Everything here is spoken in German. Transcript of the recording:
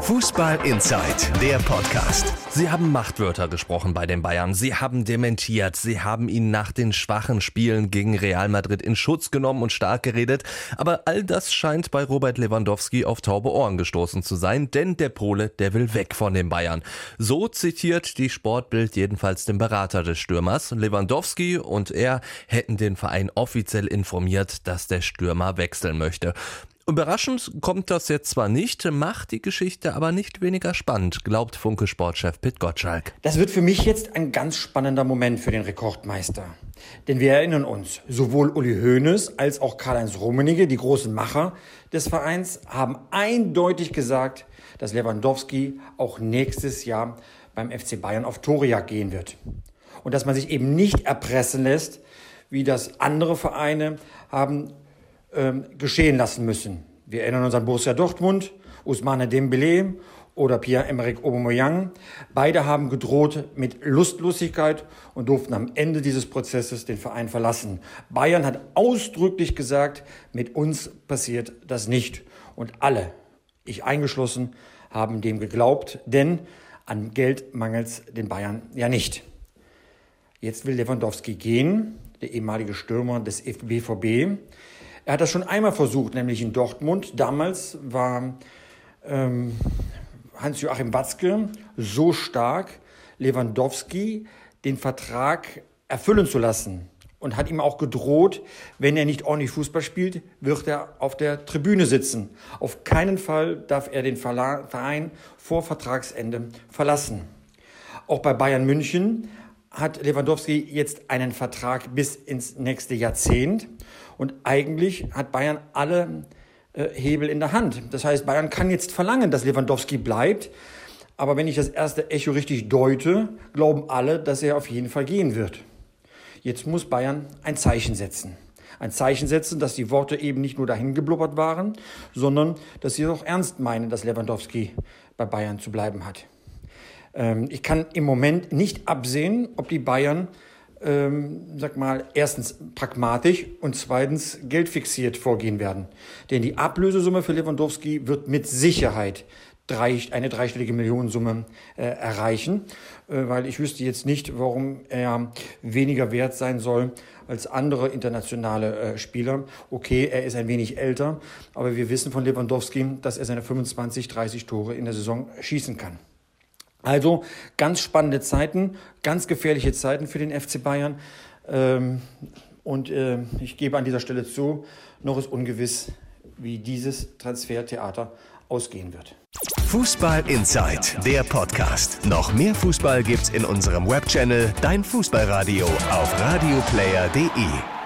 Fußball Inside, der Podcast. Sie haben Machtwörter gesprochen bei den Bayern. Sie haben dementiert. Sie haben ihn nach den schwachen Spielen gegen Real Madrid in Schutz genommen und stark geredet. Aber all das scheint bei Robert Lewandowski auf taube Ohren gestoßen zu sein, denn der Pole, der will weg von den Bayern. So zitiert die Sportbild jedenfalls den Berater des Stürmers. Lewandowski und er hätten den Verein offiziell informiert, dass der Stürmer wechseln möchte. Überraschend kommt das jetzt zwar nicht, macht die Geschichte aber nicht weniger spannend, glaubt Funke-Sportchef Pit Gottschalk. Das wird für mich jetzt ein ganz spannender Moment für den Rekordmeister. Denn wir erinnern uns, sowohl Uli Hoeneß als auch Karl-Heinz Rummenigge, die großen Macher des Vereins, haben eindeutig gesagt, dass Lewandowski auch nächstes Jahr beim FC Bayern auf Torejagd gehen wird. Und dass man sich eben nicht erpressen lässt, wie das andere Vereine haben ähm, geschehen lassen müssen. Wir erinnern uns an Borussia Dortmund, Ousmane Dembele oder Pierre-Emerick Aubameyang. Beide haben gedroht mit Lustlosigkeit und durften am Ende dieses Prozesses den Verein verlassen. Bayern hat ausdrücklich gesagt, mit uns passiert das nicht. Und alle, ich eingeschlossen, haben dem geglaubt, denn an Geld mangelt es den Bayern ja nicht. Jetzt will Lewandowski gehen, der ehemalige Stürmer des BVB. Er hat das schon einmal versucht, nämlich in Dortmund. Damals war ähm, Hans-Joachim Watzke so stark, Lewandowski den Vertrag erfüllen zu lassen und hat ihm auch gedroht, wenn er nicht ordentlich Fußball spielt, wird er auf der Tribüne sitzen. Auf keinen Fall darf er den Verein vor Vertragsende verlassen. Auch bei Bayern München hat Lewandowski jetzt einen Vertrag bis ins nächste Jahrzehnt. Und eigentlich hat Bayern alle äh, Hebel in der Hand. Das heißt, Bayern kann jetzt verlangen, dass Lewandowski bleibt. Aber wenn ich das erste Echo richtig deute, glauben alle, dass er auf jeden Fall gehen wird. Jetzt muss Bayern ein Zeichen setzen. Ein Zeichen setzen, dass die Worte eben nicht nur dahin geblubbert waren, sondern dass sie auch ernst meinen, dass Lewandowski bei Bayern zu bleiben hat. Ähm, ich kann im Moment nicht absehen, ob die Bayern, ähm, sag mal, erstens pragmatisch und zweitens geldfixiert vorgehen werden. Denn die Ablösesumme für Lewandowski wird mit Sicherheit drei, eine dreistellige Millionensumme äh, erreichen, äh, weil ich wüsste jetzt nicht, warum er weniger wert sein soll als andere internationale äh, Spieler. Okay, er ist ein wenig älter, aber wir wissen von Lewandowski, dass er seine 25, 30 Tore in der Saison schießen kann. Also ganz spannende Zeiten, ganz gefährliche Zeiten für den FC Bayern. Ähm, und äh, ich gebe an dieser Stelle zu, noch ist ungewiss, wie dieses Transfertheater ausgehen wird. Fußball Inside, der Podcast. Noch mehr Fußball gibt's in unserem Webchannel Dein Fußballradio auf radioplayer.de.